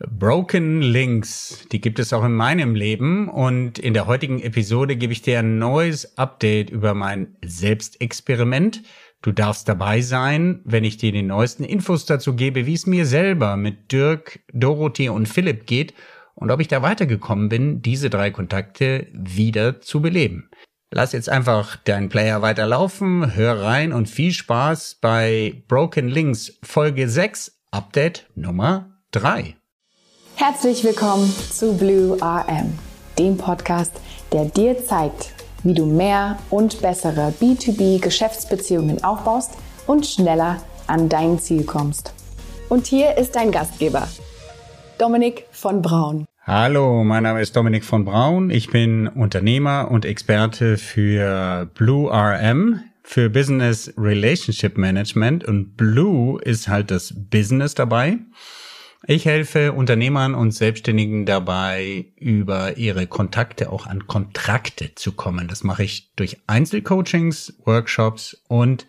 Broken Links, die gibt es auch in meinem Leben und in der heutigen Episode gebe ich dir ein neues Update über mein Selbstexperiment. Du darfst dabei sein, wenn ich dir die neuesten Infos dazu gebe, wie es mir selber mit Dirk, Dorothee und Philipp geht und ob ich da weitergekommen bin, diese drei Kontakte wieder zu beleben. Lass jetzt einfach deinen Player weiterlaufen, hör rein und viel Spaß bei Broken Links Folge 6, Update Nummer 3. Herzlich willkommen zu Blue RM, dem Podcast, der dir zeigt, wie du mehr und bessere B2B-Geschäftsbeziehungen aufbaust und schneller an dein Ziel kommst. Und hier ist dein Gastgeber, Dominik von Braun. Hallo, mein Name ist Dominik von Braun. Ich bin Unternehmer und Experte für Blue RM, für Business Relationship Management und Blue ist halt das Business dabei. Ich helfe Unternehmern und Selbstständigen dabei, über ihre Kontakte auch an Kontrakte zu kommen. Das mache ich durch Einzelcoachings, Workshops und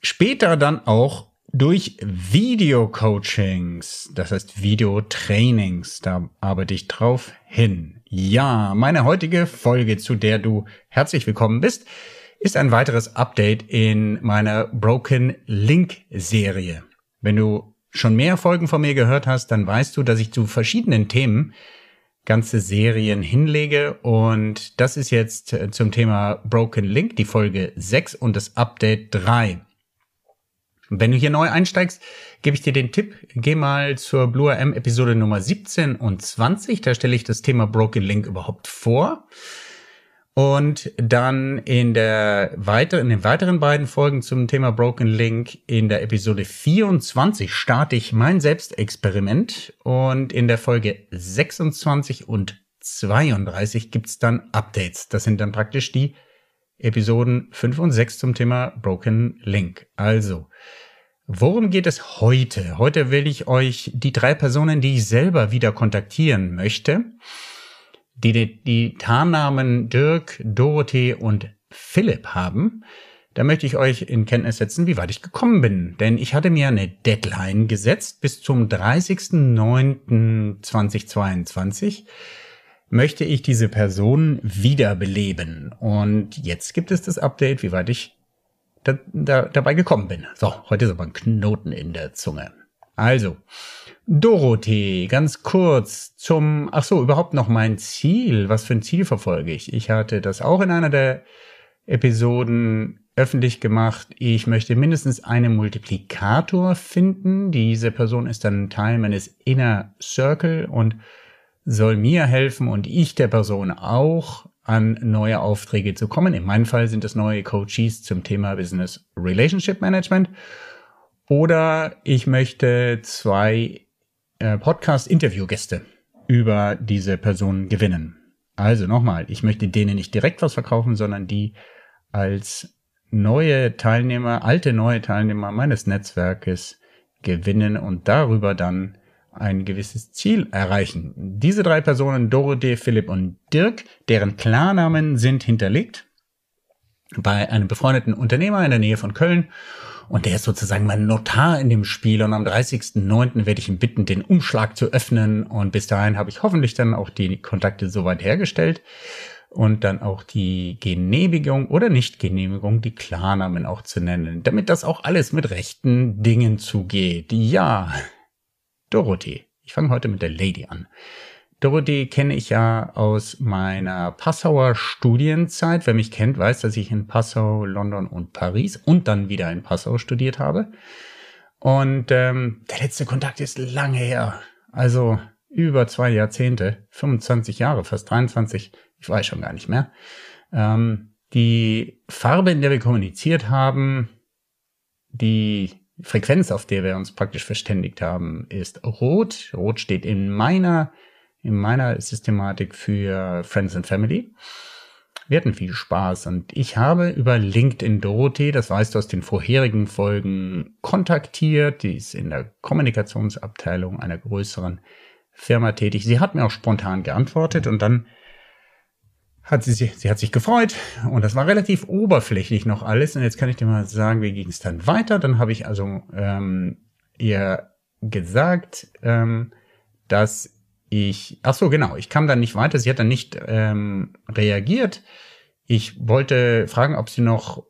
später dann auch durch Videocoachings, das heißt Videotrainings. Da arbeite ich drauf hin. Ja, meine heutige Folge, zu der du herzlich willkommen bist, ist ein weiteres Update in meiner Broken Link Serie. Wenn du schon mehr Folgen von mir gehört hast, dann weißt du, dass ich zu verschiedenen Themen ganze Serien hinlege und das ist jetzt äh, zum Thema Broken Link, die Folge 6 und das Update 3. Wenn du hier neu einsteigst, gebe ich dir den Tipp, geh mal zur Blue M Episode Nummer 17 und 20, da stelle ich das Thema Broken Link überhaupt vor. Und dann in der weiter, in den weiteren beiden Folgen zum Thema Broken Link in der Episode 24 starte ich mein Selbstexperiment und in der Folge 26 und 32 gibt's dann Updates. Das sind dann praktisch die Episoden 5 und 6 zum Thema Broken Link. Also, worum geht es heute? Heute will ich euch die drei Personen, die ich selber wieder kontaktieren möchte, die die, die Tarnnamen Dirk, Dorothee und Philipp haben, da möchte ich euch in Kenntnis setzen, wie weit ich gekommen bin. Denn ich hatte mir eine Deadline gesetzt. Bis zum 30.09.2022 möchte ich diese Person wiederbeleben. Und jetzt gibt es das Update, wie weit ich da, da, dabei gekommen bin. So, heute ist aber ein Knoten in der Zunge. Also, Dorothee, ganz kurz zum, ach so, überhaupt noch mein Ziel. Was für ein Ziel verfolge ich? Ich hatte das auch in einer der Episoden öffentlich gemacht. Ich möchte mindestens einen Multiplikator finden. Diese Person ist dann Teil meines Inner Circle und soll mir helfen und ich der Person auch an neue Aufträge zu kommen. In meinem Fall sind es neue Coaches zum Thema Business Relationship Management. Oder ich möchte zwei äh, Podcast-Interviewgäste über diese Person gewinnen. Also nochmal, ich möchte denen nicht direkt was verkaufen, sondern die als neue Teilnehmer, alte neue Teilnehmer meines Netzwerkes gewinnen und darüber dann ein gewisses Ziel erreichen. Diese drei Personen, Dorothee, Philipp und Dirk, deren Klarnamen sind hinterlegt bei einem befreundeten Unternehmer in der Nähe von Köln und der ist sozusagen mein Notar in dem Spiel. Und am 30.09. werde ich ihn bitten, den Umschlag zu öffnen. Und bis dahin habe ich hoffentlich dann auch die Kontakte soweit hergestellt. Und dann auch die Genehmigung oder Nicht-Genehmigung, die Klarnamen auch zu nennen. Damit das auch alles mit rechten Dingen zugeht. Ja, Dorothee. Ich fange heute mit der Lady an. Dorothee kenne ich ja aus meiner Passauer Studienzeit. Wer mich kennt, weiß, dass ich in Passau, London und Paris und dann wieder in Passau studiert habe. Und ähm, der letzte Kontakt ist lange her. Also über zwei Jahrzehnte, 25 Jahre, fast 23, ich weiß schon gar nicht mehr. Ähm, die Farbe, in der wir kommuniziert haben, die Frequenz, auf der wir uns praktisch verständigt haben, ist rot. Rot steht in meiner in meiner Systematik für Friends and Family. Wir hatten viel Spaß und ich habe über LinkedIn Dorothee, das weißt du aus den vorherigen Folgen, kontaktiert. Die ist in der Kommunikationsabteilung einer größeren Firma tätig. Sie hat mir auch spontan geantwortet und dann hat sie, sie hat sich gefreut und das war relativ oberflächlich noch alles. Und jetzt kann ich dir mal sagen, wie ging es dann weiter. Dann habe ich also ähm, ihr gesagt, ähm, dass ich, ach so, genau, ich kam dann nicht weiter. Sie hat dann nicht ähm, reagiert. Ich wollte fragen, ob sie noch,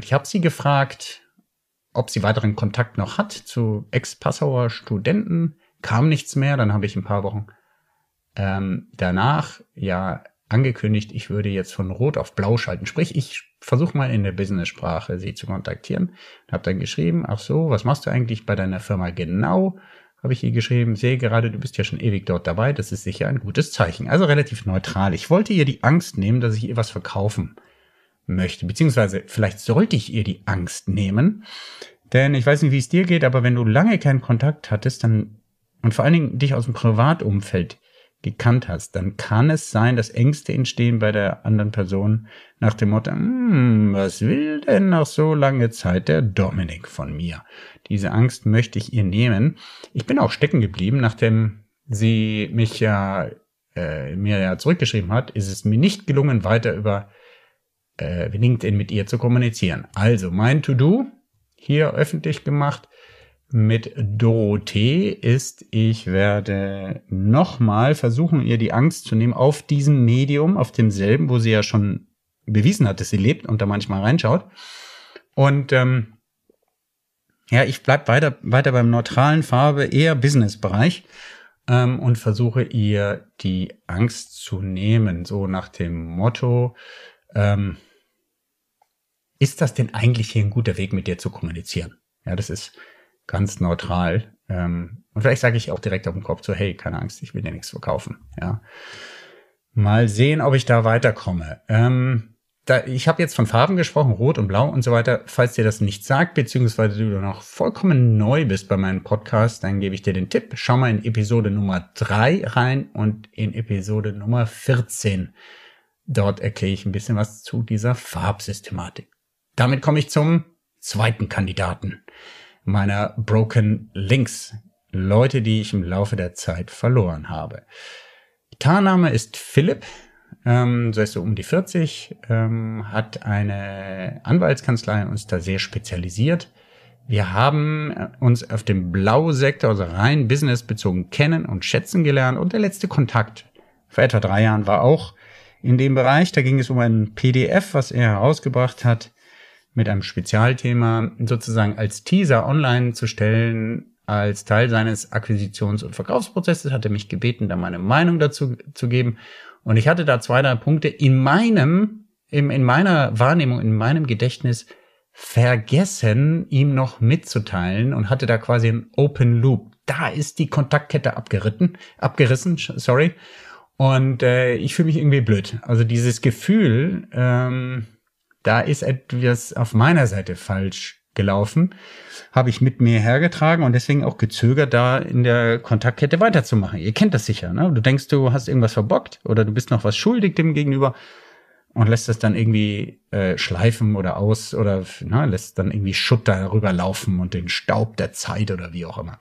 ich habe sie gefragt, ob sie weiteren Kontakt noch hat zu Ex-Passauer Studenten. Kam nichts mehr. Dann habe ich ein paar Wochen ähm, danach ja angekündigt, ich würde jetzt von Rot auf Blau schalten. Sprich, ich versuche mal in der Business-Sprache sie zu kontaktieren. Hab dann geschrieben, ach so, was machst du eigentlich bei deiner Firma genau? Habe ich ihr geschrieben, sehe gerade, du bist ja schon ewig dort dabei, das ist sicher ein gutes Zeichen. Also relativ neutral. Ich wollte ihr die Angst nehmen, dass ich ihr was verkaufen möchte, beziehungsweise vielleicht sollte ich ihr die Angst nehmen, denn ich weiß nicht, wie es dir geht, aber wenn du lange keinen Kontakt hattest, dann und vor allen Dingen dich aus dem Privatumfeld gekannt hast, dann kann es sein, dass Ängste entstehen bei der anderen Person nach dem Motto, hm, was will denn nach so lange Zeit der Dominik von mir? Diese Angst möchte ich ihr nehmen. Ich bin auch stecken geblieben, nachdem sie mich ja äh, mir ja zurückgeschrieben hat, ist es mir nicht gelungen, weiter über äh, LinkedIn mit ihr zu kommunizieren. Also mein To-Do hier öffentlich gemacht mit Dorothee ist, ich werde nochmal versuchen, ihr die Angst zu nehmen auf diesem Medium, auf demselben, wo sie ja schon bewiesen hat, dass sie lebt und da manchmal reinschaut. Und ähm, ja, ich bleib weiter, weiter beim neutralen Farbe, eher Business-Bereich ähm, und versuche ihr die Angst zu nehmen, so nach dem Motto, ähm, ist das denn eigentlich hier ein guter Weg, mit dir zu kommunizieren? Ja, das ist ganz neutral. Ähm, und vielleicht sage ich auch direkt auf den Kopf so, hey, keine Angst, ich will dir nichts verkaufen. Ja. Mal sehen, ob ich da weiterkomme. Ähm, da, ich habe jetzt von Farben gesprochen, Rot und Blau und so weiter. Falls dir das nicht sagt, beziehungsweise du noch vollkommen neu bist bei meinem Podcast, dann gebe ich dir den Tipp. Schau mal in Episode Nummer drei rein und in Episode Nummer 14. Dort erkläre ich ein bisschen was zu dieser Farbsystematik. Damit komme ich zum zweiten Kandidaten meiner Broken Links. Leute, die ich im Laufe der Zeit verloren habe. Tarname ist Philipp, ähm, so ist so um die 40, ähm, hat eine Anwaltskanzlei und ist da sehr spezialisiert. Wir haben uns auf dem Blau-Sektor, also rein businessbezogen kennen und schätzen gelernt und der letzte Kontakt vor etwa drei Jahren war auch in dem Bereich. Da ging es um ein PDF, was er herausgebracht hat, mit einem Spezialthema sozusagen als Teaser online zu stellen, als Teil seines Akquisitions- und Verkaufsprozesses, hat er mich gebeten, da meine Meinung dazu zu geben. Und ich hatte da zwei, drei Punkte in meinem, in, in meiner Wahrnehmung, in meinem Gedächtnis vergessen, ihm noch mitzuteilen und hatte da quasi ein Open Loop. Da ist die Kontaktkette abgeritten, abgerissen, sorry. Und äh, ich fühle mich irgendwie blöd. Also dieses Gefühl, ähm, da ist etwas auf meiner Seite falsch gelaufen, habe ich mit mir hergetragen und deswegen auch gezögert, da in der Kontaktkette weiterzumachen. Ihr kennt das sicher, ne? Du denkst, du hast irgendwas verbockt oder du bist noch was schuldig dem gegenüber und lässt das dann irgendwie äh, schleifen oder aus oder na, lässt dann irgendwie Schutt darüber laufen und den Staub der Zeit oder wie auch immer.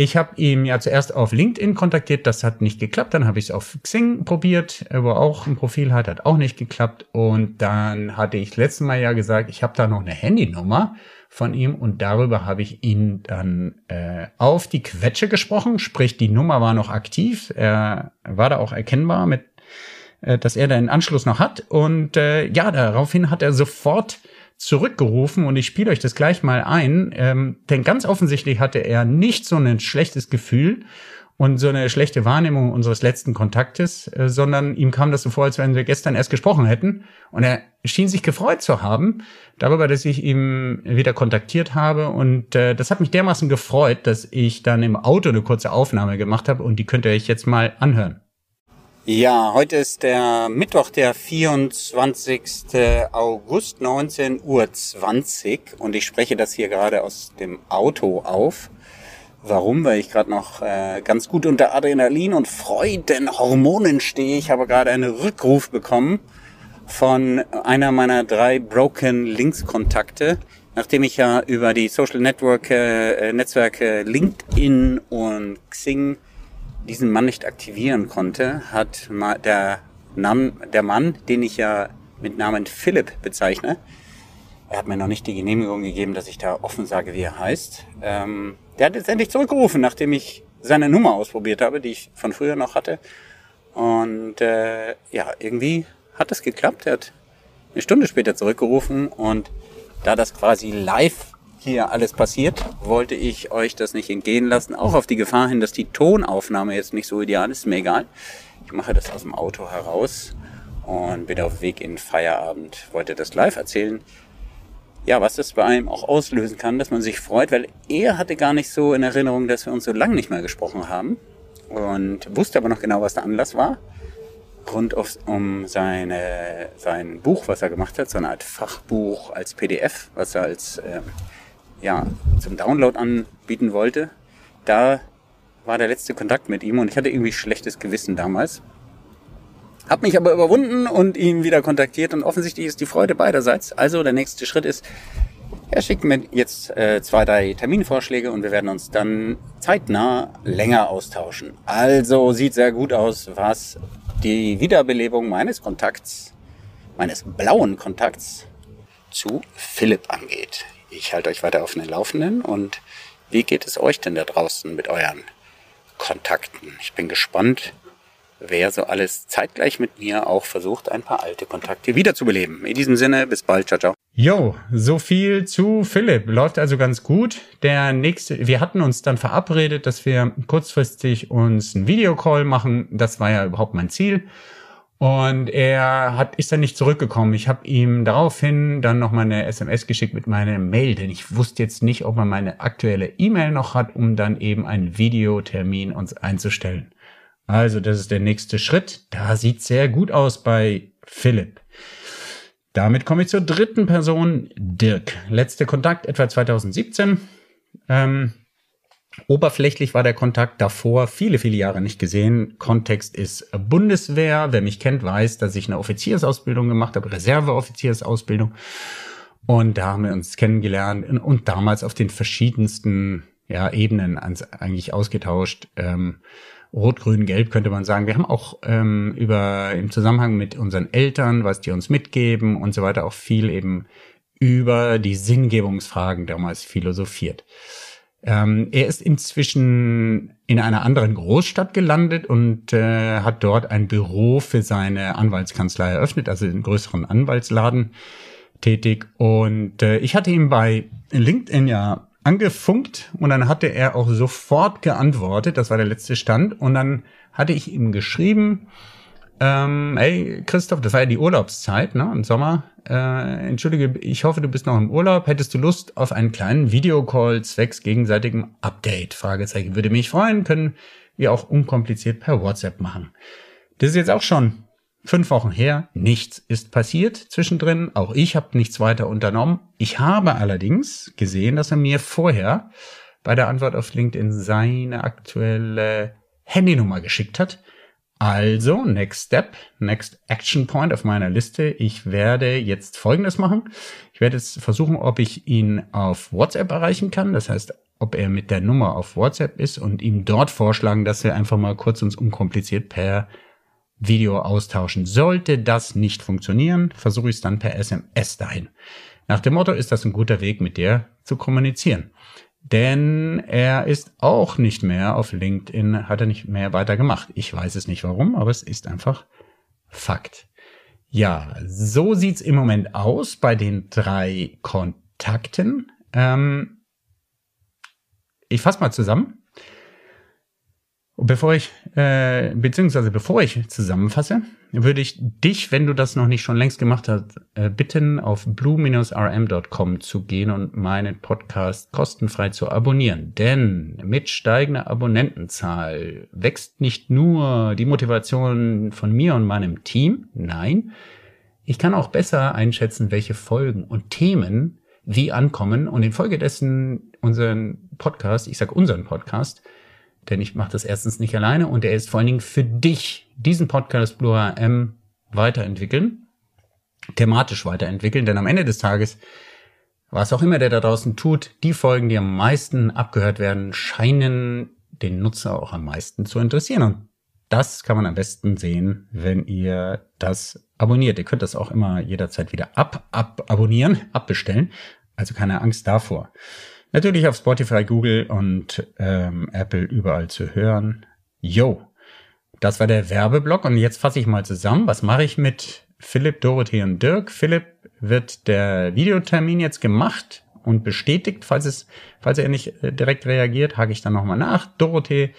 Ich habe ihn ja zuerst auf LinkedIn kontaktiert, das hat nicht geklappt. Dann habe ich es auf Xing probiert, wo er auch ein Profil hat, hat auch nicht geklappt. Und dann hatte ich letztes Mal ja gesagt, ich habe da noch eine Handynummer von ihm und darüber habe ich ihn dann äh, auf die Quetsche gesprochen. Sprich, die Nummer war noch aktiv, er war da auch erkennbar mit, äh, dass er da einen Anschluss noch hat. Und äh, ja, daraufhin hat er sofort zurückgerufen und ich spiele euch das gleich mal ein, ähm, denn ganz offensichtlich hatte er nicht so ein schlechtes Gefühl und so eine schlechte Wahrnehmung unseres letzten Kontaktes, äh, sondern ihm kam das so vor, als wenn wir gestern erst gesprochen hätten. Und er schien sich gefreut zu haben darüber, dass ich ihn wieder kontaktiert habe. Und äh, das hat mich dermaßen gefreut, dass ich dann im Auto eine kurze Aufnahme gemacht habe und die könnt ihr euch jetzt mal anhören. Ja, heute ist der Mittwoch, der 24. August, 19.20 Uhr und ich spreche das hier gerade aus dem Auto auf. Warum? Weil ich gerade noch äh, ganz gut unter Adrenalin und Freudenhormonen stehe. Ich habe gerade einen Rückruf bekommen von einer meiner drei Broken Links Kontakte, nachdem ich ja über die Social Network äh, Netzwerke LinkedIn und Xing diesen Mann nicht aktivieren konnte, hat der, Nam der Mann, den ich ja mit Namen Philipp bezeichne, er hat mir noch nicht die Genehmigung gegeben, dass ich da offen sage, wie er heißt. Ähm, der hat jetzt endlich zurückgerufen, nachdem ich seine Nummer ausprobiert habe, die ich von früher noch hatte. Und äh, ja, irgendwie hat es geklappt. Er hat eine Stunde später zurückgerufen und da das quasi live hier alles passiert, wollte ich euch das nicht entgehen lassen. Auch auf die Gefahr hin, dass die Tonaufnahme jetzt nicht so ideal ist, ist mir egal. Ich mache das aus dem Auto heraus und bin auf Weg in Feierabend. Wollte das live erzählen. Ja, was das bei einem auch auslösen kann, dass man sich freut, weil er hatte gar nicht so in Erinnerung, dass wir uns so lange nicht mehr gesprochen haben und wusste aber noch genau, was der Anlass war. Rund auf, um seine, sein Buch, was er gemacht hat, so eine Art Fachbuch als PDF, was er als ähm, ja, zum Download anbieten wollte. Da war der letzte Kontakt mit ihm und ich hatte irgendwie schlechtes Gewissen damals. Hab mich aber überwunden und ihn wieder kontaktiert und offensichtlich ist die Freude beiderseits. Also der nächste Schritt ist, er schickt mir jetzt äh, zwei, drei Terminvorschläge und wir werden uns dann zeitnah länger austauschen. Also sieht sehr gut aus, was die Wiederbelebung meines Kontakts, meines blauen Kontakts zu Philipp angeht. Ich halte euch weiter auf den Laufenden und wie geht es euch denn da draußen mit euren Kontakten? Ich bin gespannt, wer so alles zeitgleich mit mir auch versucht, ein paar alte Kontakte wiederzubeleben. In diesem Sinne, bis bald. Ciao, ciao. Jo, so viel zu Philipp. Läuft also ganz gut. Der nächste, wir hatten uns dann verabredet, dass wir kurzfristig uns einen Videocall machen. Das war ja überhaupt mein Ziel. Und er hat, ist dann nicht zurückgekommen. Ich habe ihm daraufhin dann noch mal eine SMS geschickt mit meiner Mail, denn ich wusste jetzt nicht, ob er meine aktuelle E-Mail noch hat, um dann eben einen Videotermin uns einzustellen. Also, das ist der nächste Schritt. Da sieht sehr gut aus bei Philipp. Damit komme ich zur dritten Person, Dirk. Letzter Kontakt etwa 2017. Ähm, Oberflächlich war der Kontakt davor viele, viele Jahre nicht gesehen. Kontext ist Bundeswehr. Wer mich kennt, weiß, dass ich eine Offiziersausbildung gemacht habe, Reserveoffiziersausbildung. Und da haben wir uns kennengelernt und damals auf den verschiedensten ja, Ebenen eigentlich ausgetauscht. Ähm, Rot, Grün, Gelb könnte man sagen. Wir haben auch ähm, über im Zusammenhang mit unseren Eltern, was die uns mitgeben und so weiter, auch viel eben über die Sinngebungsfragen damals philosophiert. Ähm, er ist inzwischen in einer anderen Großstadt gelandet und äh, hat dort ein Büro für seine Anwaltskanzlei eröffnet, also einen größeren Anwaltsladen tätig. Und äh, ich hatte ihm bei LinkedIn ja angefunkt und dann hatte er auch sofort geantwortet. Das war der letzte Stand. Und dann hatte ich ihm geschrieben, ähm, ey, Christoph, das war ja die Urlaubszeit, ne, im Sommer. Äh, entschuldige, ich hoffe, du bist noch im Urlaub. Hättest du Lust auf einen kleinen Videocall zwecks gegenseitigem Update? Fragezeichen. Würde mich freuen, können wir auch unkompliziert per WhatsApp machen. Das ist jetzt auch schon fünf Wochen her. Nichts ist passiert zwischendrin. Auch ich habe nichts weiter unternommen. Ich habe allerdings gesehen, dass er mir vorher bei der Antwort auf LinkedIn seine aktuelle Handynummer geschickt hat also, next step, next action point auf meiner Liste. Ich werde jetzt Folgendes machen. Ich werde jetzt versuchen, ob ich ihn auf WhatsApp erreichen kann. Das heißt, ob er mit der Nummer auf WhatsApp ist und ihm dort vorschlagen, dass wir einfach mal kurz uns unkompliziert per Video austauschen. Sollte das nicht funktionieren, versuche ich es dann per SMS dahin. Nach dem Motto ist das ein guter Weg, mit dir zu kommunizieren denn er ist auch nicht mehr auf LinkedIn, hat er nicht mehr weiter gemacht. Ich weiß es nicht warum, aber es ist einfach Fakt. Ja, so sieht's im Moment aus bei den drei Kontakten. Ähm, ich fasse mal zusammen. Bevor ich, äh, beziehungsweise bevor ich zusammenfasse, würde ich dich, wenn du das noch nicht schon längst gemacht hast, äh, bitten, auf blue-rm.com zu gehen und meinen Podcast kostenfrei zu abonnieren. Denn mit steigender Abonnentenzahl wächst nicht nur die Motivation von mir und meinem Team, nein, ich kann auch besser einschätzen, welche Folgen und Themen wie ankommen und infolgedessen unseren Podcast, ich sag unseren Podcast, denn ich mache das erstens nicht alleine und er ist vor allen Dingen für dich, diesen Podcast Blue AM weiterentwickeln, thematisch weiterentwickeln, denn am Ende des Tages, was auch immer der da draußen tut, die Folgen, die am meisten abgehört werden, scheinen den Nutzer auch am meisten zu interessieren. Und das kann man am besten sehen, wenn ihr das abonniert. Ihr könnt das auch immer jederzeit wieder ab, ab abonnieren, abbestellen. Also keine Angst davor. Natürlich auf Spotify, Google und ähm, Apple überall zu hören. Yo, das war der Werbeblock und jetzt fasse ich mal zusammen. Was mache ich mit Philipp, Dorothee und Dirk? Philipp wird der Videotermin jetzt gemacht und bestätigt. Falls es, falls er nicht äh, direkt reagiert, hake ich dann nochmal nach. Dorothee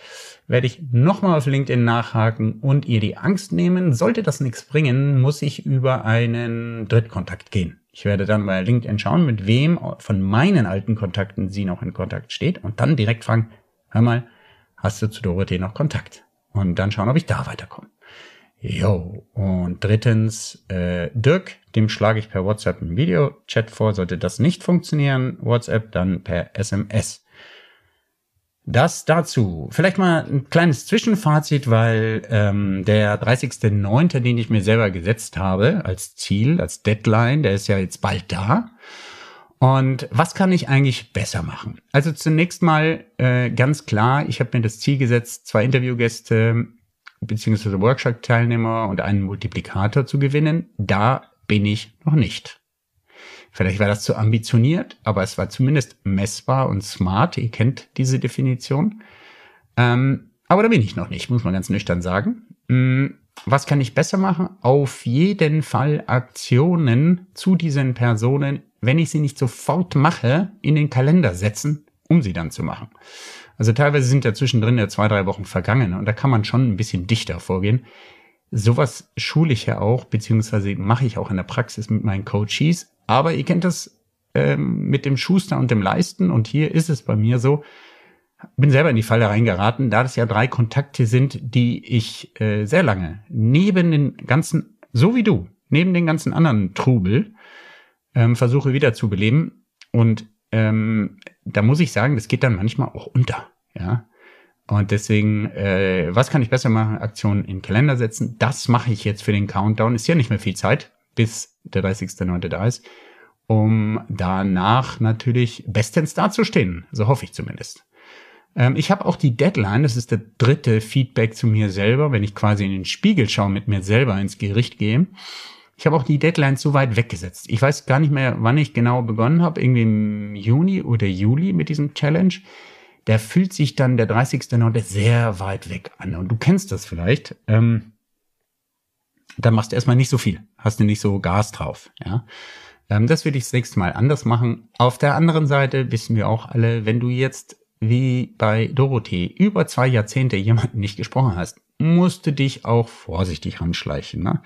werde ich nochmal auf LinkedIn nachhaken und ihr die Angst nehmen. Sollte das nichts bringen, muss ich über einen Drittkontakt gehen. Ich werde dann bei LinkedIn schauen, mit wem von meinen alten Kontakten sie noch in Kontakt steht und dann direkt fragen, hör mal, hast du zu Dorothee noch Kontakt? Und dann schauen, ob ich da weiterkomme. Jo. Und drittens, äh, Dirk, dem schlage ich per WhatsApp einen Videochat vor. Sollte das nicht funktionieren, WhatsApp, dann per SMS. Das dazu. Vielleicht mal ein kleines Zwischenfazit, weil ähm, der 30.09., den ich mir selber gesetzt habe als Ziel, als Deadline, der ist ja jetzt bald da. Und was kann ich eigentlich besser machen? Also zunächst mal äh, ganz klar, ich habe mir das Ziel gesetzt, zwei Interviewgäste beziehungsweise Workshop-Teilnehmer und einen Multiplikator zu gewinnen. Da bin ich noch nicht. Vielleicht war das zu ambitioniert, aber es war zumindest messbar und smart. Ihr kennt diese Definition. Ähm, aber da bin ich noch nicht, muss man ganz nüchtern sagen. Hm, was kann ich besser machen? Auf jeden Fall Aktionen zu diesen Personen, wenn ich sie nicht sofort mache, in den Kalender setzen, um sie dann zu machen. Also teilweise sind ja zwischendrin ja zwei, drei Wochen vergangen und da kann man schon ein bisschen dichter vorgehen. Sowas schule ich ja auch, beziehungsweise mache ich auch in der Praxis mit meinen Coaches. Aber ihr kennt das ähm, mit dem Schuster und dem Leisten. Und hier ist es bei mir so, bin selber in die Falle reingeraten, da das ja drei Kontakte sind, die ich äh, sehr lange neben den ganzen, so wie du, neben den ganzen anderen Trubel ähm, versuche wiederzubeleben. Und ähm, da muss ich sagen, das geht dann manchmal auch unter. Ja. Und deswegen, äh, was kann ich besser machen? Aktionen in Kalender setzen. Das mache ich jetzt für den Countdown. Ist ja nicht mehr viel Zeit bis der 30.09. da ist, um danach natürlich bestens dazustehen. So hoffe ich zumindest. Ähm, ich habe auch die Deadline, das ist der dritte Feedback zu mir selber, wenn ich quasi in den Spiegel schaue, mit mir selber ins Gericht gehe. Ich habe auch die Deadline zu weit weggesetzt. Ich weiß gar nicht mehr, wann ich genau begonnen habe, irgendwie im Juni oder Juli mit diesem Challenge. Der fühlt sich dann der 30.9. sehr weit weg an. Und du kennst das vielleicht. Ähm, dann machst du erstmal nicht so viel, hast du nicht so Gas drauf, ja. Ähm, das würde ich das nächste Mal anders machen. Auf der anderen Seite wissen wir auch alle, wenn du jetzt wie bei Dorothee über zwei Jahrzehnte jemanden nicht gesprochen hast, musst du dich auch vorsichtig ranschleichen. Ne?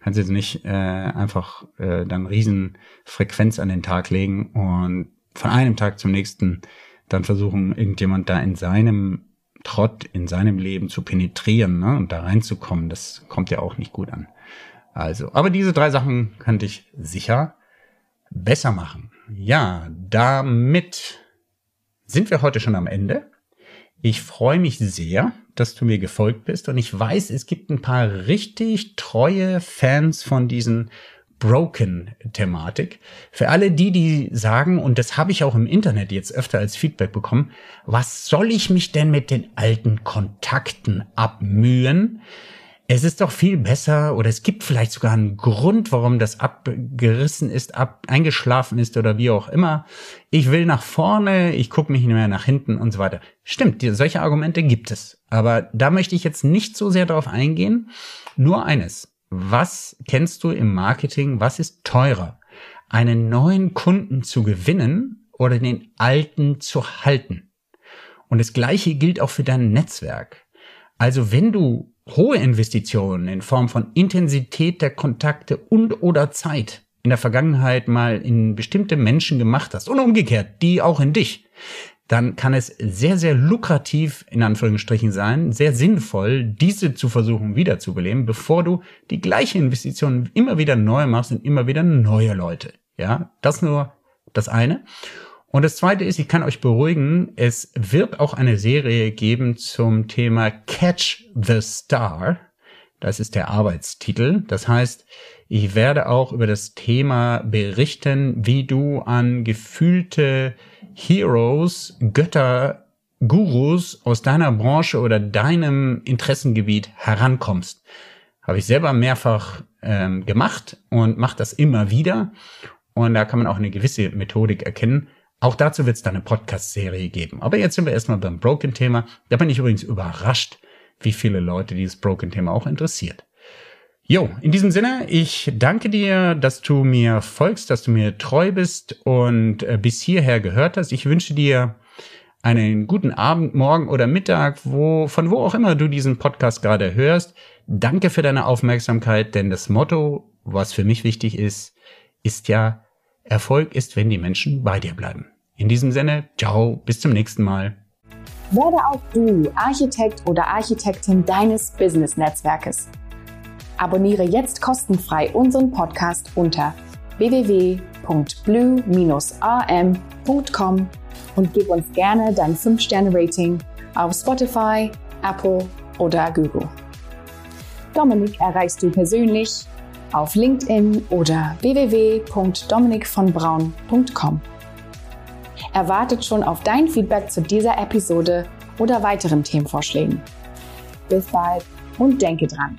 Kannst jetzt nicht äh, einfach äh, dann riesen Frequenz an den Tag legen und von einem Tag zum nächsten dann versuchen, irgendjemand da in seinem Trott in seinem Leben zu penetrieren ne, und da reinzukommen, das kommt ja auch nicht gut an. Also, aber diese drei Sachen könnte ich sicher besser machen. Ja, damit sind wir heute schon am Ende. Ich freue mich sehr, dass du mir gefolgt bist und ich weiß, es gibt ein paar richtig treue Fans von diesen Broken-Thematik. Für alle die, die sagen, und das habe ich auch im Internet jetzt öfter als Feedback bekommen, was soll ich mich denn mit den alten Kontakten abmühen? Es ist doch viel besser oder es gibt vielleicht sogar einen Grund, warum das abgerissen ist, ab, eingeschlafen ist oder wie auch immer. Ich will nach vorne, ich gucke mich nicht mehr nach hinten und so weiter. Stimmt, solche Argumente gibt es. Aber da möchte ich jetzt nicht so sehr darauf eingehen. Nur eines was kennst du im Marketing, was ist teurer? Einen neuen Kunden zu gewinnen oder den alten zu halten? Und das gleiche gilt auch für dein Netzwerk. Also wenn du hohe Investitionen in Form von Intensität der Kontakte und oder Zeit in der Vergangenheit mal in bestimmte Menschen gemacht hast und umgekehrt, die auch in dich, dann kann es sehr, sehr lukrativ in Anführungsstrichen sein, sehr sinnvoll, diese zu versuchen wiederzubeleben, bevor du die gleiche Investition immer wieder neu machst und immer wieder neue Leute. Ja, das nur das eine. Und das zweite ist, ich kann euch beruhigen, es wird auch eine Serie geben zum Thema Catch the Star. Das ist der Arbeitstitel. Das heißt, ich werde auch über das Thema berichten, wie du an gefühlte Heroes, Götter, Gurus aus deiner Branche oder deinem Interessengebiet herankommst. Habe ich selber mehrfach ähm, gemacht und mache das immer wieder. Und da kann man auch eine gewisse Methodik erkennen. Auch dazu wird es dann eine Podcast-Serie geben. Aber jetzt sind wir erstmal beim Broken-Thema. Da bin ich übrigens überrascht, wie viele Leute dieses Broken-Thema auch interessiert. Jo, in diesem Sinne, ich danke dir, dass du mir folgst, dass du mir treu bist und äh, bis hierher gehört hast. Ich wünsche dir einen guten Abend, Morgen oder Mittag, wo, von wo auch immer du diesen Podcast gerade hörst. Danke für deine Aufmerksamkeit, denn das Motto, was für mich wichtig ist, ist ja, Erfolg ist, wenn die Menschen bei dir bleiben. In diesem Sinne, ciao, bis zum nächsten Mal. Werde auch du Architekt oder Architektin deines Business-Netzwerkes. Abonniere jetzt kostenfrei unseren Podcast unter www.blue-am.com und gib uns gerne dein 5-Sterne-Rating auf Spotify, Apple oder Google. Dominik erreichst du persönlich auf LinkedIn oder www.dominikvonbraun.com. Er wartet schon auf dein Feedback zu dieser Episode oder weiteren Themenvorschlägen. Bis bald und denke dran.